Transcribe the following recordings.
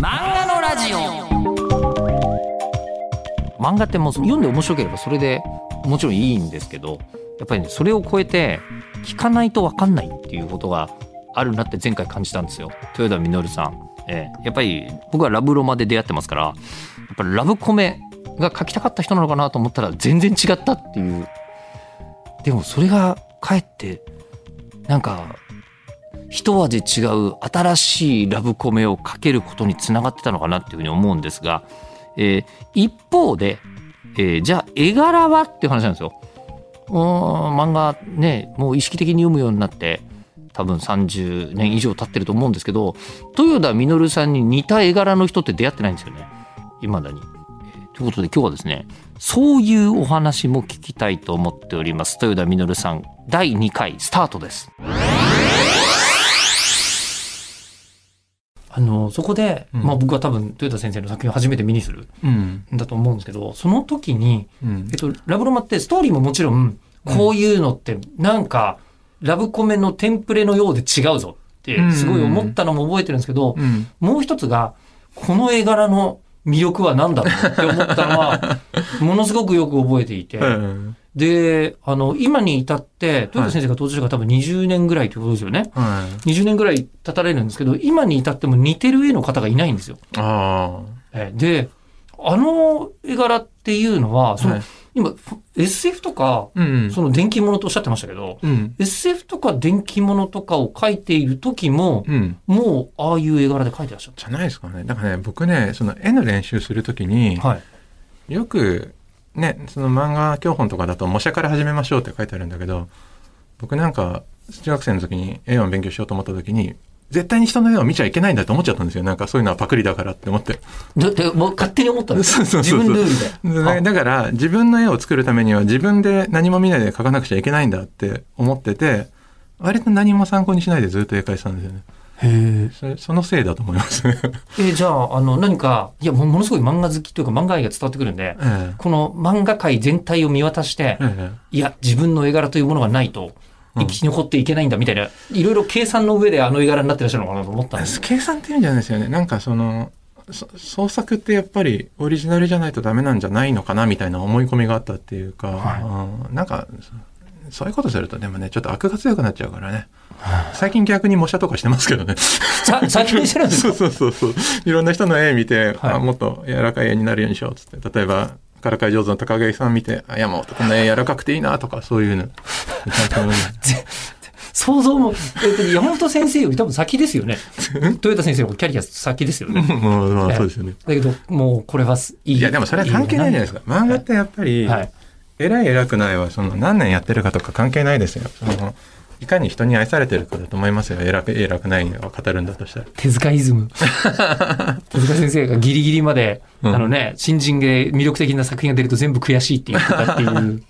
漫画のラジオ。漫画ってもう読んで面白ければそれでもちろんいいんですけどやっぱりねそれを超えて聞かないと分かんないっていうことがあるなって前回感じたんですよ。豊田稔さん、ええ。やっぱり僕はラブロマで出会ってますからやっぱラブコメが書きたかった人なのかなと思ったら全然違ったっていう。でもそれがかえってなんか一味違う新しいラブコメをかけることにつながってたのかなっていうふうに思うんですが、えー一方で、えーじゃあ絵柄はっていう話なんですよ。うーん漫画ねもう意識的に読むようになって多分30年以上経ってると思うんですけど豊田稔さんに似た絵柄の人って出会ってないんですよね未だに。えということで今日はですねそういうお話も聞きたいと思っております豊田稔さん第2回スタートです。あのそこで、うんまあ、僕は多分豊田先生の作品を初めて目にするうん。んだと思うんですけどその時に、うんえっと、ラブロマってストーリーももちろんこういうのってなんかラブコメのテンプレのようで違うぞってすごい思ったのも覚えてるんですけど、うん。もう一つがこの絵柄の魅力は何だろうって思ったのは ものすごくよく覚えていて、うん。であの今に至って豊田先生が登場してから多分20年ぐらいということですよね。は20年ぐらい経たれるんですけど今に至っても似てる絵の方がいないんですよ。い。あえであの絵柄っていうのはあ。その、はい今 SF とかうん。その電気物とおっしゃってましたけど、うん。SF とか電気物とかを描いている時も、うん。もうああいう絵柄で描いてらっしゃっじゃないですかね。だからね、僕ね、その絵の練習するときにた。、はい。よく、ね、その漫画教本とかだと模写から始めましょうって書いてあるんだけど、僕なんか、中学生の時に絵を勉強しようと思った時に、絶対に人の絵を見ちゃいけないんだと思っちゃったんですよ。なんかそういうのはパクリだからって思って。だってもう勝手に思ったんですそうそうそう自分ルールで。だだから、自分の絵を作るためには自分で何も見ないで描かなくちゃいけないんだって思ってて、割と何も参考にしないでずっと絵描いてたんですよね。へそれそのせいだと思いますね。え。じゃあ、あの、何か、いや、ものすごい漫画好きというか漫画愛が伝わってくるんで、えこの漫画界全体を見渡してえ、えいや、自分の絵柄というものがないと、生き残っていけないんだみたいな、いろいろ計算の上であの絵柄になってらっしゃるのかなと思ったんえです。計算っていうんじゃないですよね。なんかその、そ創作ってやっぱりオリジナルじゃないとダメなんじゃないのかなみたいな思い込みがあったっていうか、はうんなんか、そそういうことするとでもね、ちょっと悪が強くなっちゃうからね。最近逆に模写とかしてますけどね。してるんです そうかそうそうそう。いろんな人の絵見て、はいあもっと柔らかい絵になるようにしようっつって。例えば、からかい上手の高木さん見て、あ、山本こんな絵柔らかくていいなとか、そういうの。想像も、えっと、山本先生より多分先ですよね。豊田先生のキャリア先ですよね。もう、まあそうですよね。だけど、もうこれはいい。いや、でもそれは関係ないじゃないですか。漫画ってやっぱり、はい。偉い偉くないは、その何年やってるかとか関係ないですよ。そのいかに人に愛されてるかだと思いますよ。偉く、偉くないを語るんだとしたら。手塚イズム。手塚先生がギリギリまで、うんあのね、新人で魅力的な作品が出ると全部悔しいって言ってたっていう。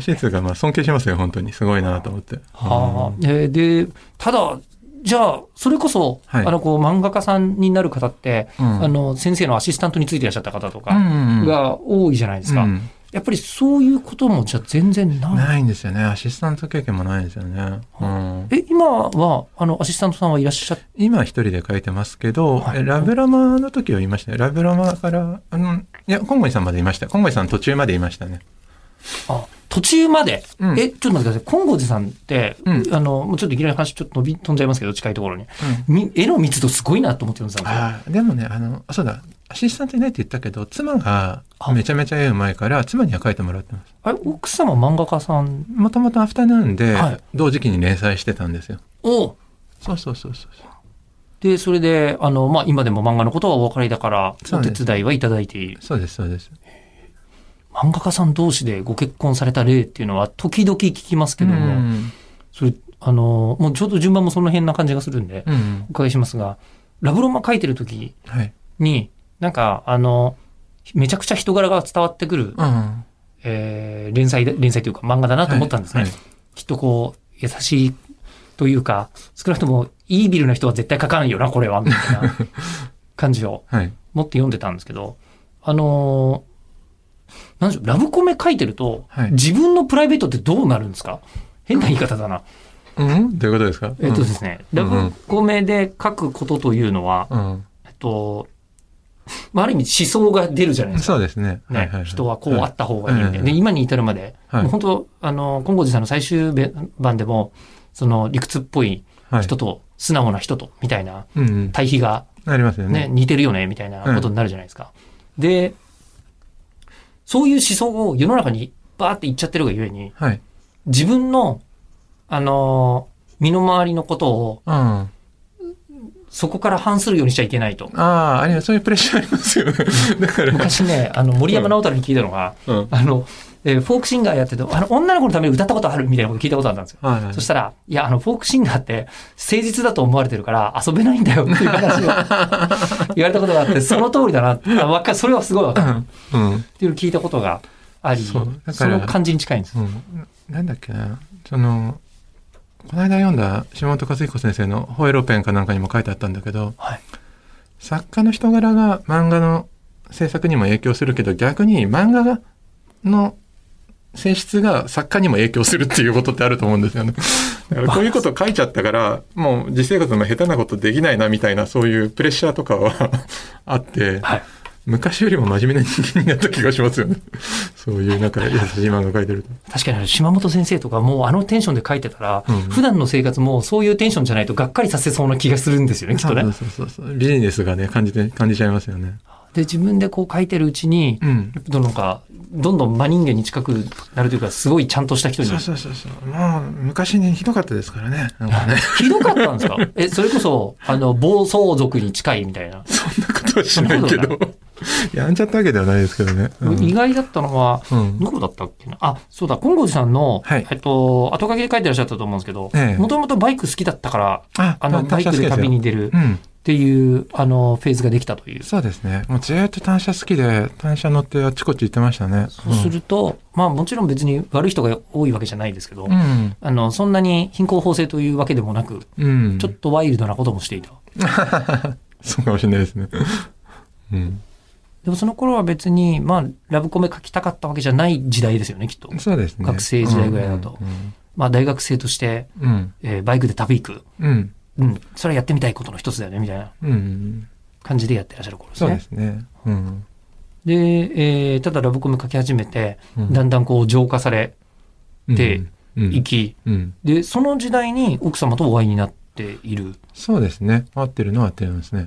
シーツがまあ尊敬しますよ、本当に。すごいなと思って。はあ、えーで、ただ、じゃあ、それこそ、はいあの、こう、漫画家さんになる方って、うんあの、先生のアシスタントについていらっしゃった方とかうんが多いじゃないですか。うんやっぱりそういうことも、じゃあ全然ない。ないんですよね。アシスタント経験もないんですよね。うんえ、今は、あの、アシスタントさんはいらっしゃっ今一人で書いてますけど、はいえラブラマの時はいましたよ。ラブラマから、あの、いや、コンゴイさんまでいました。コンゴイさん途中までいましたね。あ、途中まで、うんえ、ちょっと待ってください。金剛寺さんって、うんあの、もうちょっといきなり話ちょっと伸び飛んじゃいますけど、近いところに。み絵の密度すごいなと思ってるんですよ。でもね、あの、あそうだ、アシスタントいないって言ったけど、妻があめちゃめちゃ絵うまいから、妻には書いてもらってます。あれ、奥様漫画家さん？もともとアフタヌーンではい、同時期に連載してたんですよ。を、そうそうそうそう。で、それで、あの、まあ、今でも漫画のことはお分かりだから、お手伝いはいただいている。そうです、そうです。漫画家さん同士でご結婚された例っていうのは、時々聞きますけども、うんそれ、あの、もうちょうど順番もその辺な感じがするんで、うん。お伺いしますが、ラブロマ書いてる時はい。に、なんか、あの、めちゃくちゃ人柄が伝わってくる、うん。えー連載で、連載というか漫画だなと思ったんですね。はいはいきっとこう、優しいというか、少なくとも、イービルな人は絶対書かないよな、これは、みたいな感じを はい。持って読んでたんですけど、あのーなんでしょう、ラブコメ書いてると、はい自分のプライベートってどうなるんですか？変な言い方だな。うん？どういうことですか？えっとですね、ラブコメで書くことというのは、うん。えっと、まあ、ある意味思想が出るじゃないですか。そうですね。ね、はいはいはい人はこうあった方がいいみたいな。はいで、今に至るまで、はい本当、あの、金剛寺さんの最終版でも、その理屈っぽいはい人と、素直な人と、みたいな。対比がありますよね、ね。似てるよね、みたいなことになるじゃないですか。で、そういう思想を世の中にバーって言っちゃってるがゆえに、はい。自分の、あのー身の回りのことを、うん。そこから反するようにしちゃいけないと。ああ、あります。そういうプレッシャーありますよね。だから。昔ね、あの、森山直太朗に聞いたのが、うん。あの、えーフォークシンガーやってて、あの、女の子のために歌ったことあるみたいなこと聞いたことあったんですよ。はいはいそしたら、いや、あの、フォークシンガーって、誠実だと思われてるから、遊べないんだよっていう話を 言われたことがあって、その通りだな。あわかそれはすごいわかる。っうん。ていうのを聞いたことがあり、そうだその感じに近いんです。うん。なんだっけな。その、この間読んだ島本和彦先生のホエロペンかなんかにも書いてあったんだけど、はい。作家の人柄が漫画の制作にも影響するけど、逆に漫画がの性質が作家にも影響するっていうことってあると思うんですよね。だからこういうこと書いちゃったから、もう実生活でも下手なことできないなみたいなそういうプレッシャーとかはあって、はい。昔よりも真面目な人間になった気がしますよね。そういうなんか 優しい漫画書いてると。確かに島本先生とかもうあのテンションで書いてたら、うん普段の生活もそういうテンションじゃないとがっかりさせそうな気がするんですよね、きっとね。そうそうそうそう。ビジネスがね、感じて、感じちゃいますよね。で、自分でこう書いてるうちに、うん。どんどんか、どんどん真人間に近くなるというか、すごいちゃんとした人にそうそうそうそう。もう、昔ね、ひどかったですからね。ね。ひどかったんですか？え、それこそ、あの、暴走族に近いみたいな。そんなことはしないけど。やんちゃったわけではないですけどね。うん意外だったのは、うんどこだったっけな？あ、そうだ、金剛寺さんの、はいえっと、後書きで書いてらっしゃったと思うんですけどええ、もともとバイク好きだったから、ああの、バイクで旅に出るうん。っていう、あの、フェーズができたという。そうですね。もうずーっと単車好きで、単車乗ってあっちこっち行ってましたね。そうすると、まあもちろん別に悪い人が多いわけじゃないですけど、うん。あの、そんなに貧困法制というわけでもなく、うん。ちょっとワイルドなこともしていた。そうかもしれないですね。うん。でもその頃は別に、まあ、ラブコメ書きたかったわけじゃない時代ですよね、きっと。そうですね。学生時代ぐらいだとうんまあ、大学生として、うん。えーバイクで旅行く。うん。うん。それはやってみたいことの一つだよね、みたいなうん。うん。感じでやってらっしゃる頃ですそうね。ですね。うん。で、えーただラブコメ書き始めて、うんだんだんこう浄化されてうん、いき、うん。で、その時代に奥様とお会いになっている。そうですね。合ってるのは合ってるんですね。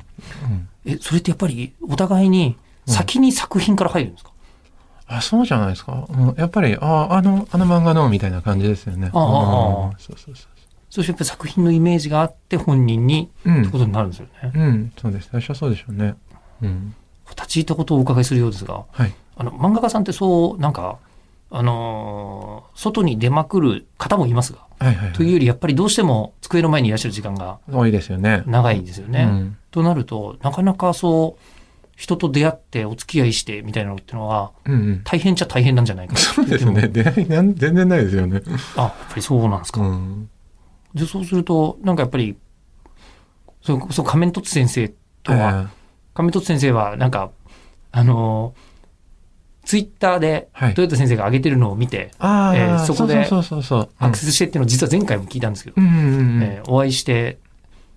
うん。え、それってやっぱりお互いに先に作品から入るんですか、あ、そうじゃないですか。うん、やっぱり、あ、あの、あの漫画の、みたいな感じですよね。ああああうんそうそうそそしてやっぱり作品のイメージがあって本人にう。うんってこ。とになるんですよね。うん、そうです。最初はそうでしょうね。うん。立ち入ったことをお伺いするようですが、はい。あの、漫画家さんってそう、なんか、あのー外に出まくる方もいますが、はいはい、はい。というよりやっぱりどうしても机の前にいらっしゃる時間が多いですよね。長いですよね。うん。となると、なかなかそう、人と出会ってお付き合いしてみたいなのってのは、うんうん。大変っちゃ大変なんじゃないかなそうですね。出会いなん全然ないですよね。あ、やっぱりそうなんですか。うん。で、そうすると、なんかやっぱり、そう、そう仮面凸先生とは、仮面凸先生は、なんか、あのーツイッターで、はい。トヨタ先生が上げてるのを見て、ああ、えーそこで。アクセスしてっていうのを実は前回も聞いたんですけど、お会いして、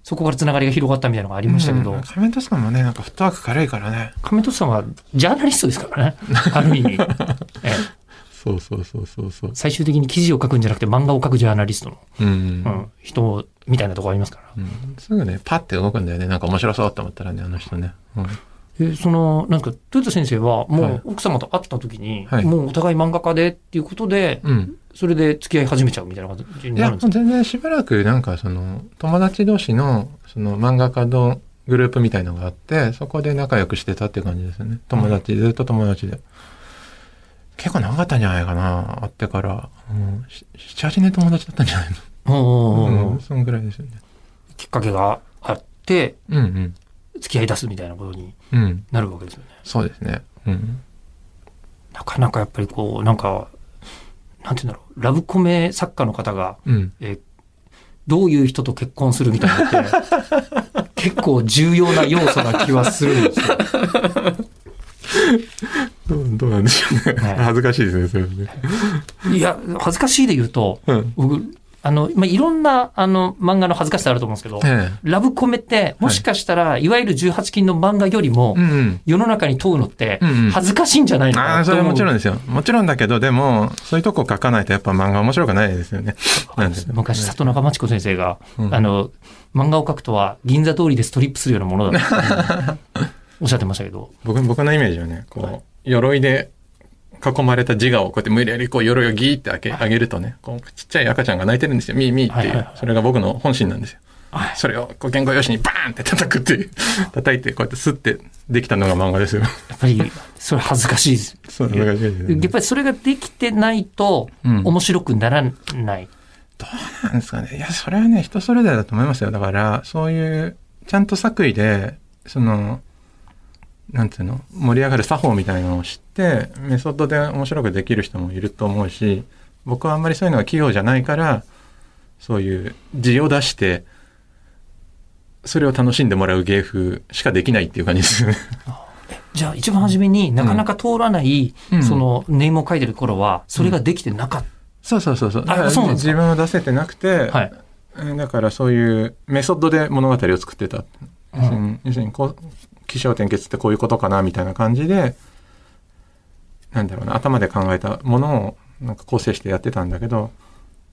そこからつながりが広がったみたいなのがありましたけど、うん、仮面トスさんもね、なんかフットワーク軽いからね。仮面凸さんはジャーナリストですからね、ある意味。えーそうそうそうそうそう。最終的に記事を書くんじゃなくて漫画を書くジャーナリストの、うん。うん、人みたいなところありますから。うんすぐね、パッて動くんだよね。なんか面白そうって思ったらね、あの人ね。うんえその、なんか、トヨタ先生は、もはいう奥様と会った時に、はいもうお互い漫画家でっていうことで、うん。それで付き合い始めちゃうみたいな感じになるんですか？全然しばらくなんかその、友達同士の、その漫画家のグループみたいのがあって、そこで仲良くしてたって感じですよね。友達、ずっと友達で。結構長かったんじゃないかな、会ってから。うん。し7、8年友達だったんじゃないの？うん、そんぐらいですよね。きっかけがあって、うんうん。付き合い出すみたいなことにうん。なるわけですよね。そうですね。うん。なかなかやっぱりこう、なんか、なんて言うんだろう、ラブコメ作家の方が、うん。えーどういう人と結婚するみたいなのって、結構重要な要素な気はするんですよ。どうなんでしょうね。はい恥ずかしいですね、それね。いや、恥ずかしいで言うと、うん。僕、あの、まあ、いろんな、あの、漫画の恥ずかしさあると思うんですけど、えラブコメって、もしかしたら、い、わゆる18禁の漫画よりもえ。う、ん。世の中に問うのってうんうん、恥ずかしいんじゃないのかああ、それなと思う。はもちろんですよ。もちろんだけど、でも、そういうとこ書かないとやっぱ漫画面白くないですよね。なんで昔、里中町子先生が、うんあの、漫画を描くとは、銀座通りでストリップするようなものだと おっしゃってましたけど、僕、僕のイメージはね、こう、鎧で囲まれた自我をこうやって無理やりこう鎧をギーって開け、上げるとね、こう、ちっちゃい赤ちゃんが泣いてるんですよ。ミーミーっていうはいはいはい。それが僕の本心なんですよ。はいそれをこう原稿用紙にバーンって叩くっていう、叩いてこうやってスッてできたのが漫画ですよ。やっぱり、それ恥ずかしいです。そう、難しいですねやっぱりそれができてないと、うん面白くならない。なんですかね。いや、それはね、人それぞれだと思いますよ。だから、そういう、ちゃんと作為で、その、なんていうの、盛り上がる作法みたいなのを知って、メソッドで面白くできる人もいると思うし、僕はあんまりそういうのが器用じゃないから、そういう字を出して、それを楽しんでもらう芸風しかできないっていう感じですよね。じゃあ、一番初めになかなか通らない、うんその、ネームを書いてる頃は、それができてなかっそうそうそうそう。そうなんですか？自分を出せてなくて、た。はい。うんだからそういうメソッドで物語を作ってた。要するに、要するに起承転結ってこういうことかなみたいな感じで、なんだろうな、頭で考えたものをなんか構成してやってたんだけど、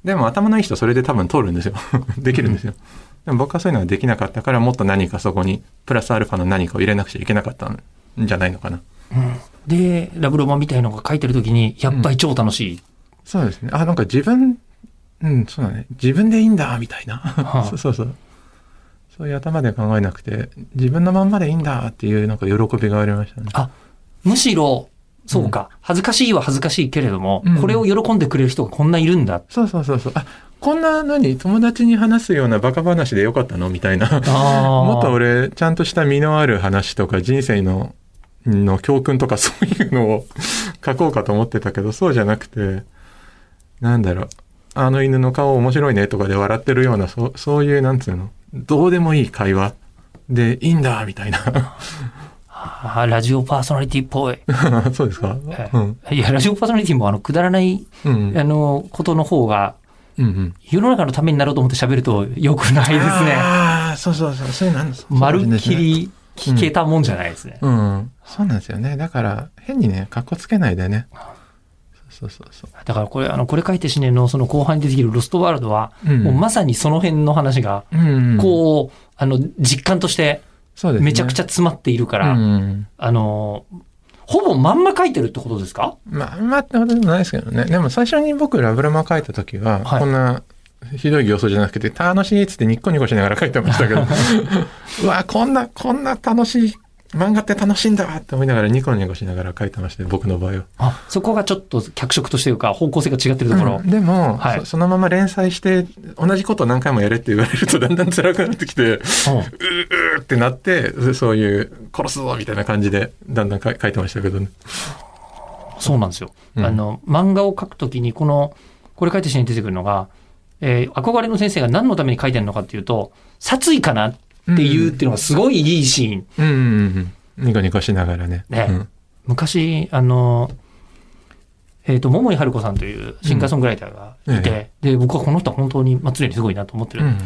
でも頭のいい人それで多分通るんですよ。できるんですよ。でも僕はそういうのができなかったから、もっと何かそこに、プラスアルファの何かを入れなくちゃいけなかったんじゃないのかな。うんで、ラブロマンみたいのが書いてるときに、やっぱり超楽しい。そうですね。あ、なんか自分、うん、そうだね。自分でいいんだ、みたいな。はあ そうそうそう。いう頭で考えなくて、自分のまんまでいいんだっていうなんか喜びがありましたね。あ、むしろ、そうか、恥ずかしいは恥ずかしいけれども、うんこれを喜んでくれる人がこんないるんだ。そうそうそうそう。あ、こんな何友達に話すようなバカ話でよかったのみたいな。もっと俺、ちゃんとした身のある話とか人生の、の教訓とかそういうのを書こうかと思ってたけど、そうじゃなくて、なんだろう。あの犬の顔面白いねとかで笑ってるような、そう、そういう、なんつうの？どうでもいい会話でいいんだ、みたいな。あーラジオパーソナリティっぽい。そうですか？えうん。いや、ラジオパーソナリティもあの、くだらない、うん。あの、ことの方が、うんうん。世の中のためになろうと思って喋ると良くないですね。ああ、そうそうそう。そういうのあるんですまるっき。り聞けたもんじゃないですね。うん。そうなんですよね。だから、変にね、格好つけないでね。そうそうそうだからこれ、あの、これ書いて死ねのその後半に出てきるロストワールドは、うんもうまさにその辺の話が、そう。うん。こう、あの、実感としてそうですね。めちゃくちゃ詰まっているから、うん。あの、ほぼまんま書いてるってことですか？まあ、まあってことでもないですけどね。でも最初に僕ラブラマ書いた時は、はいこんなひどい形相じゃなくて、楽しいっつってニッコニコしながら書いてましたけど、うわ、こんな、こんな楽しい、漫画って楽しいんだって思いながらニコニコしながら書いてましたよ、僕の場合は。あ、そこがちょっと脚色としていうか方向性が違ってるところ。うんでも、はいそ、そのまま連載して、同じことを何回もやれって言われるとだんだん辛くなってきて、ううんーうーってなって、そういう、殺すぞみたいな感じで、だんだんか書いてましたけどね。そうなんですよ。うんあの、漫画を描くときに、この、これ書いたシーンに出てくるのが、えー憧れの先生が何のために書いてるのかっていうと、殺意かなっていうっていうのがすごいいいシーン。うんうんうんうん。ニコニコしながらね。ねうん昔、あの、えっ、と、桃井春子さんというシンガーソングライターがいて、うんえで、僕はこの人は本当に、まあ、常にすごいなと思ってる。うん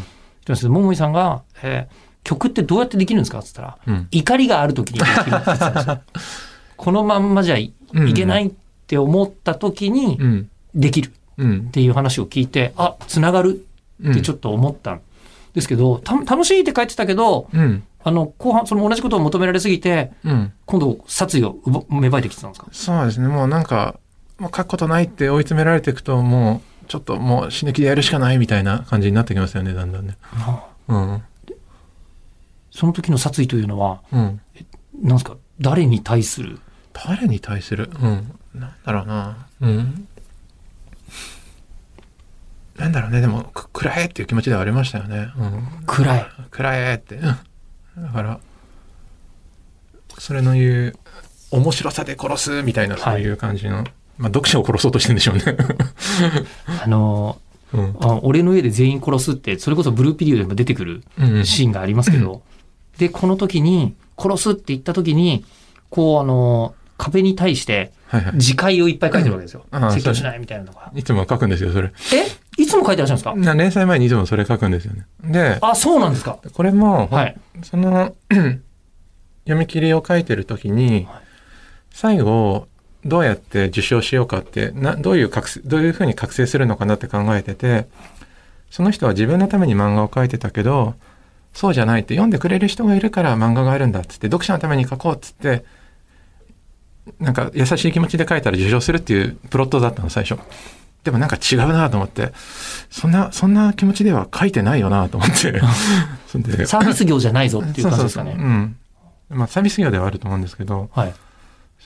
で桃井さんが、えー曲ってどうやってできるんですかって言ったら、うん怒りがある時にできるって言ってたんですよ。このまんまじゃいいけないって思った時にうん。できるうんっ。ていう話を聞いて、あ、つながるってちょっと思ったんですけど、た楽しいって書いてたけど、うん。あの、後半、その同じことを求められすぎて、うん。今度、殺意を芽生えてきてたんですか？そうですね。もうなんか、もう書くことないって追い詰められていくと、もう、ちょっともう死ぬ気でやるしかないみたいな感じになってきますよね、だんだんね。うん。その時の殺意というのは、うん。なんですか？誰に対する？誰に対する？うん。なんだろうな。うん。なんだろうね。でも、く、くらえっていう気持ちではありましたよね。うん。暗い。くらえって。うん。だから、それの言う、面白さで殺すみたいな、そういう感じの、まあ、読者を殺そうとしてるんでしょうね。あの、うん。あ俺の家で全員殺すって、それこそブルーピリオドでも出てくるうん。シーンがありますけど、で、この時に、殺すって言った時に、こう、あの、壁に対して、はいはい。自戒をいっぱい書いてるわけですよ。説教しないみたいなのが。いつも書くんですよ、それ。え？いつも書いてらっしゃるんですか？な連載前にいつもそれ書くんですよね。で、あ、そうなんですか。これも、はい。その 読み切りを書いてる時に、はい最後どうやって受賞しようかってなどういう覚醒どういうふうに覚醒するのかなって考えててその人は自分のために漫画を描いてたけどそうじゃないって読んでくれる人がいるから漫画があるんだっつって読者のために描こうっつってなんか優しい気持ちで書いたら受賞するっていうプロットだったの最初。でもなんか違うなと思って、そんな、そんな気持ちでは書いてないよなと思って。サービス業じゃないぞっていう感じですかね。そうそうそううん。まあサービス業ではあると思うんですけど、はい。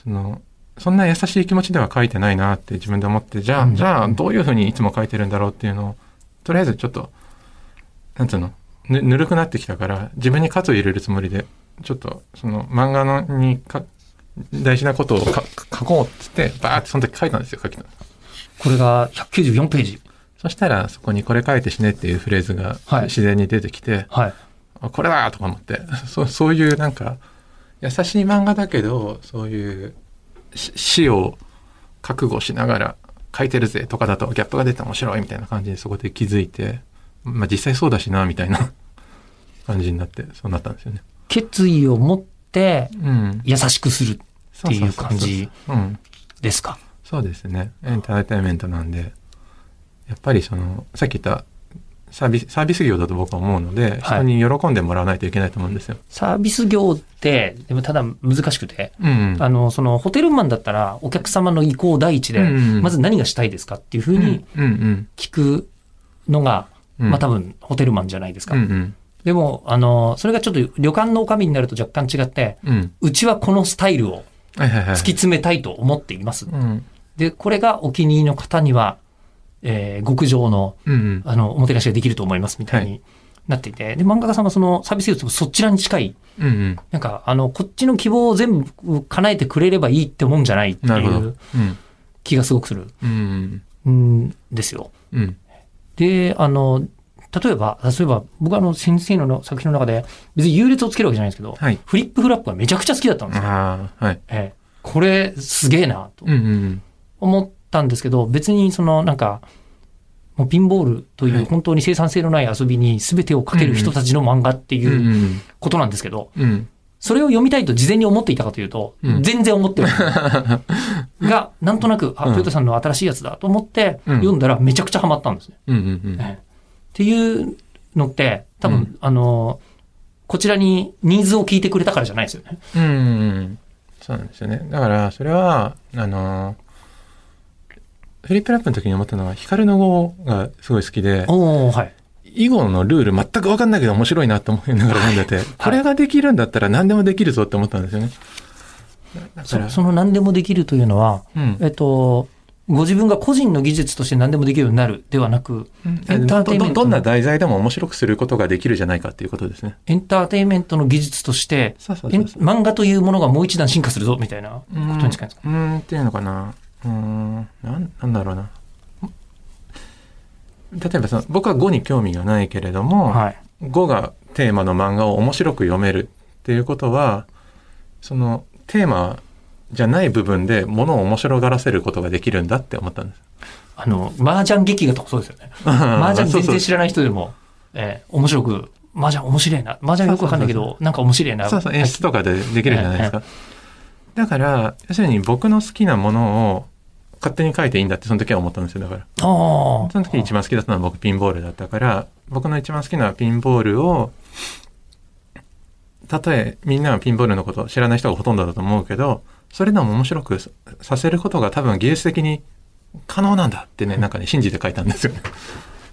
その、そんな優しい気持ちでは書いてないなって自分で思って、じゃあ、うんじゃあどういうふうにいつも書いてるんだろうっていうのを、とりあえずちょっと、なんつうの、ぬ、ぬるくなってきたから、自分に喝を入れるつもりで、ちょっと、その漫画のにか、大事なことをか書こうっつって、バーってその時書いたんですよ、書きの。これが194ページ。そしたら、そこにこれ書いてしねっていうフレーズがはい自然に出てきて、はい。あこれだとか思って、そう、そういうなんか、優しい漫画だけど、そういうし死を覚悟しながら書いてるぜとかだとギャップが出て面白いみたいな感じでそこで気づいて、まあ実際そうだしな、みたいな 感じになって、そうなったんですよね。決意を持ってうん。優しくするそっていう感じうん。ですか？そうですね。エンターテインメントなんで、やっぱりその、さっき言ったサービス、サービス業だと僕は思うので、はい人に喜んでもらわないといけないと思うんですよ。サービス業って、でもただ難しくて、うん。あの、そのホテルマンだったらお客様の意向第一で、うんまず何がしたいですかっていうふうにうんうん聞くのが、うん。まあ多分ホテルマンじゃないですか。うんうん。でも、あの、それがちょっと旅館の女将になると若干違って、うん。うちはこのスタイルをはいはいはい。突き詰めたいと思っています。うん。で、これがお気に入りの方には、えー極上の、うんうん。あの、おもてなしができると思いますみたいになっていて、で、漫画家さんはそのサービス業とそちらに近い、うんうん。なんか、あの、こっちの希望を全部叶えてくれればいいってもんじゃないって。いううん。気がすごくするうん。んですよ。うん。で、あの、例えば、例えば、僕はあの、先生の作品の中で、別に優劣をつけるわけじゃないんですけど、はい。フリップフラップがめちゃくちゃ好きだったんですよ。ああ、はい。ええこれ、すげえな、とうんうん思ったんですけど、別にその、なんか、もうピンボールといはいう本当に生産性のない遊びに全てをかける人たちの漫画っていううんことなんですけど、うん。それを読みたいと事前に思っていたかというと、うん全然思ってない。が、なんとなく、あ、うんトヨタさんの新しいやつだと思って、うん読んだらめちゃくちゃハマったんですね。っていうのって、多分、うんあの、こちらにニーズを聞いてくれたからじゃないですよね。うんうん。そうなんですよね。だから、それは、あのー、フリップラップの時に思ったのは、光の語がすごい好きで、はい。囲碁のルール全く分かんないけど面白いなと思いながら読んでて、これができるんだったら何でもできるぞって思ったんですよね。そその何でもできるというのは、うんえっと、ご自分が個人の技術として何でもできるようになるではなく、エンターテインメントのどどんな題材でも面白くすることができるじゃないかっていうことですね。エンターテインメントの技術として。漫画というものがもう一段進化するぞ、みたいなことに近いんですか、うーんっていうのかな。うーん、なん、なんだろうな。例えばその、僕は語に興味がないけれども、はい。語がテーマの漫画を面白く読めるっていうことは、そのテーマじゃない部分で物を面白がらせることができるんだって思ったんです。あの、麻雀劇画とかそうですよね。麻雀全然知らない人でも、えー面白く、麻雀面白いな。麻雀よくわかんないけど、なんか面白いな。そうそう、演出とかでできるじゃないですか。だから、要するに僕の好きなものを勝手に書いていいんだってその時は思ったんですよ、だから。その時一番好きだったのは僕ピンボールだったから、僕の一番好きなピンボールを、たとえみんなはピンボールのことを知らない人がほとんどだと思うけど、それでも面白くささせることが多分技術的に可能なんだってね、なんかね、信じて書いたんですよね。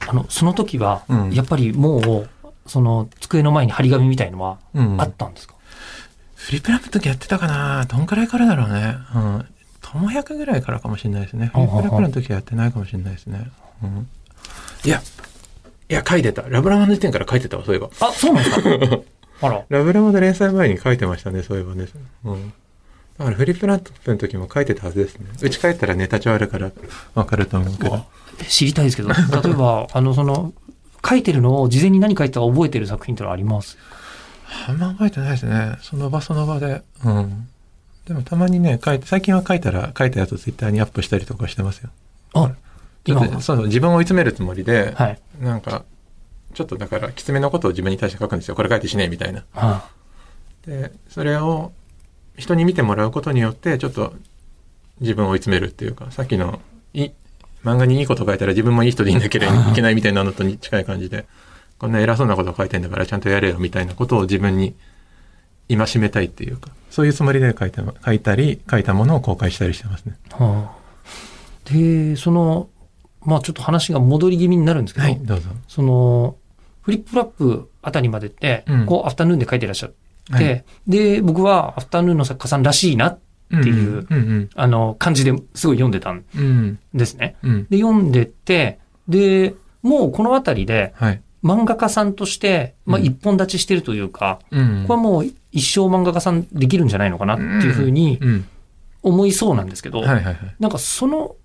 あの、その時はう、んやっぱりもう、その、机の前に張り紙みたいのはうんあったんですか、フリップラップの時やってたかなどんくらいからだろうね。うん。ともやくぐらいからかもしれないですね。フリップラップの時はやってないかもしれないですね。うん。いや、いや、書いてた。ラブラマの時点から書いてたわ、そういえば。あ、そうなんですかあら。ラブラマで連載前に書いてましたね、そういえばね。うん。だからフリップラップの時も書いてたはずですね。うち帰ったらネタ帳あるからわかると思うけど。知りたいですけど、例えば、あの、その、書いてるのを事前に何書いてたか覚えてる作品ってのはありますあんま覚えてないですね。その場その場で。うん。でもたまにね、書いて、最近は書いたら、書いたやつをツイッターにアップしたりとかしてますよ。あ、ちょっ今はとそうそう自分を追い詰めるつもりで、はい。なんか、ちょっとだから、きつめのことを自分に対して書くんですよ。これ書いてしねえみたいな。はで、それを人に見てもらうことによって、ちょっと自分を追い詰めるっていうか、さっきの、い、漫画にいいこと書いたら自分もいい人でいなければいけないみたいなのとに近い感じで、こんな偉そうなこと書いてんだからちゃんとやれよみたいなことを自分に戒めたいっていうか、そういうつもりで書いた、書いたり、書いたものを公開したりしてますね。あはあで、その、まあちょっと話が戻り気味になるんですけど、はい、どうぞ。その、フリップラップあたりまでって、うんこう、アフタヌーンで書いてらっしゃって、はいで、僕はアフタヌーンの作家さんらしいな、っていううんあの、感じですごい読んでたんうん。うん。ですね。うん。で、読んでて、で、もうこのあたりで、はい。漫画家さんとして、まあうん一本立ちしてるというか、うんこれはもう一生漫画家さんできるんじゃないのかなっていうふうにうん。思いそうなんですけど。なんかその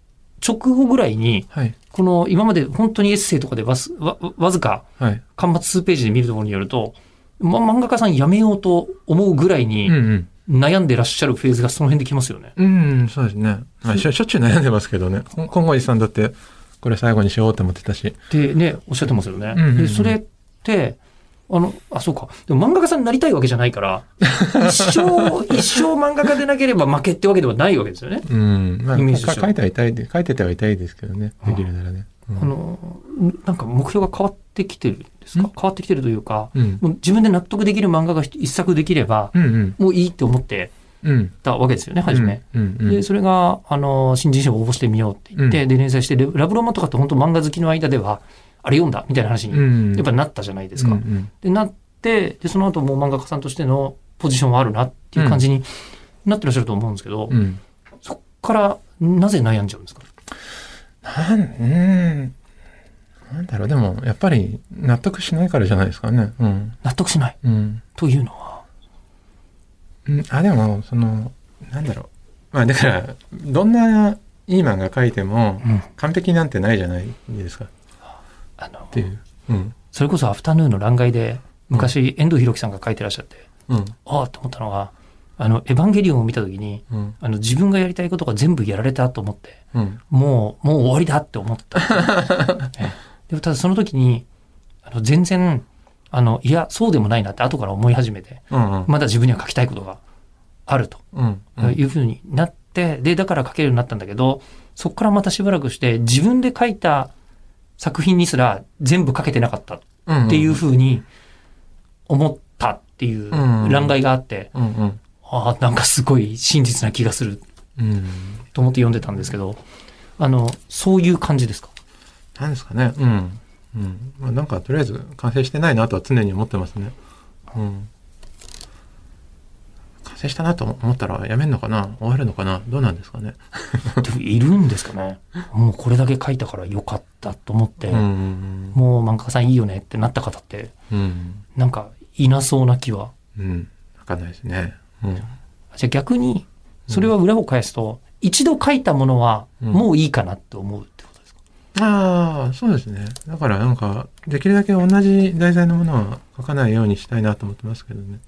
直後ぐらいに、はい。この今まで本当にエッセイとかでわすわわずかはい。巻末数ページで見るところによると、ま、漫画家さん辞めようと思うぐらいにうん悩んでらっしゃるフェーズがその辺できますよね。うん。うん、そうですね。まあ、しょしょっちゅう悩んでますけどね。こ今後寺さんだって、これ最後にしようって思ってたし。ってね、おっしゃってますよね。で、それって、あの、あ、そうか。でも漫画家さんになりたいわけじゃないから、一生、一生漫画家でなければ負けってわけではないわけですよね。うん。まあ、イメージ書いてはいたいで、書いててはいたいですけどね。できるならね。うんあの、なんか目標が変わってきてるんですか？ん変わってきてるというか、うん。もう自分で納得できる漫画が一作できれば、うんうん。もういいって思ってうん。たわけですよね、初め。で、それが、あの、新人賞を応募してみようって言って、うんで、連載して、でラブロマとかって本当漫画好きの間では、あれ読んだみたいな話に、うん。やっぱなったじゃないですか。うんうんで、なって、で、その後もう漫画家さんとしてのポジションはあるなっていう感じになってらっしゃると思うんですけど、うん。そっからなぜ悩んじゃうんですか？なん、うん。なんだろう、でも、やっぱり、納得しないからじゃないですかね。うん。納得しない？うん。というのは？うんあ、でも、その、なんだろう。まあ、だから、どんないい漫画描いても、うん。完璧なんてないじゃないですか。っあの、ていう。うん。それこそアフタヌーンの乱外で、昔、遠藤博樹さんが書いてらっしゃって、うん。ああと思ったのが、あの、エヴァンゲリオンを見たときに、うん。あの、自分がやりたいことが全部やられたと思って、うん。もう、もう終わりだって思った。ええでもただその時に、あの、全然、あの、いや、そうでもないなって後から思い始めて、うん。うん。まだ自分には書きたいことがあると。いうふうになって、で、だから書けるようになったんだけど、そこからまたしばらくして、自分で書いた作品にすら全部書けてなかったうん。っていうふうに思ったっていううん乱外があって、うん。うん。ああ、なんかすごい真実な気がするうん。と思って読んでたんですけど、あの、そういう感じですか？なんですかね。うん。うん。まあ、なんか、とりあえず、完成してないなとは常に思ってますね。うん。完成したなと思ったらやめんのかな？終わるのかな？どうなんですかね？でもいるんですかねもうこれだけ書いたからよかったと思って、うん。もう漫画家さんいいよねってなった方って、うん。なんかいなそうな気は。うん。わかんないですね。うん。じゃあ逆に、それは裏を返すと、一度書いたものはうんもういいかなって思うってことですか、ああ、そうですね。だからなんか、できるだけ同じ題材のものは書かないようにしたいなと思ってますけどね。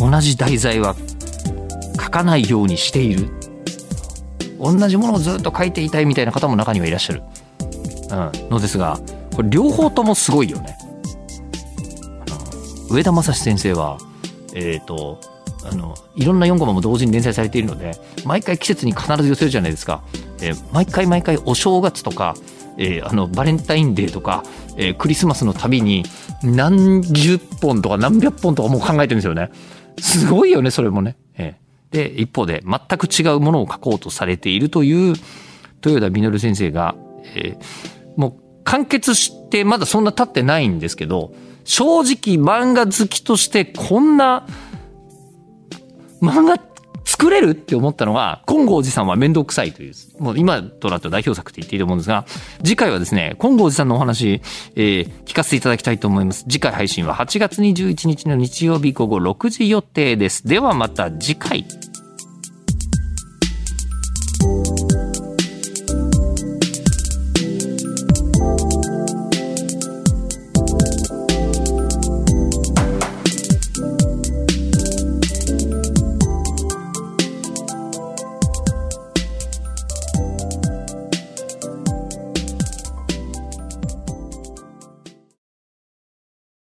同じ題材は書かないようにしている。同じものをずっと書いていたいみたいな方も中にはいらっしゃる。うん、のですが、これ両方ともすごいよね。上田正史先生は、えっ、と、あの、いろんな4コマも同時に連載されているので、毎回季節に必ず寄せるじゃないですか。えー毎回毎回お正月とか、えーあの、バレンタインデーとか、えークリスマスのたびに何十本とか何百本とかもう考えてるんですよね。すごいよね、それもね。えーで、一方で全く違うものを書こうとされているという豊田稔先生が、えーもう完結してまだそんな経ってないんですけど、正直漫画好きとしてこんな漫画作れるって思ったのが、金剛寺さんは面倒くさいという、もう今となっては代表作って言っていいと思うんですが、次回はですね、金剛寺さんのお話、えー聞かせていただきたいと思います。次回配信は8月21日の日曜日午後6時予定です。ではまた次回。